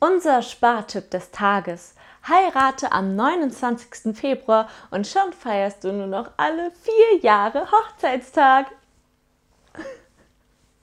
Unser Spartipp des Tages. Heirate am 29. Februar und schon feierst du nur noch alle vier Jahre Hochzeitstag.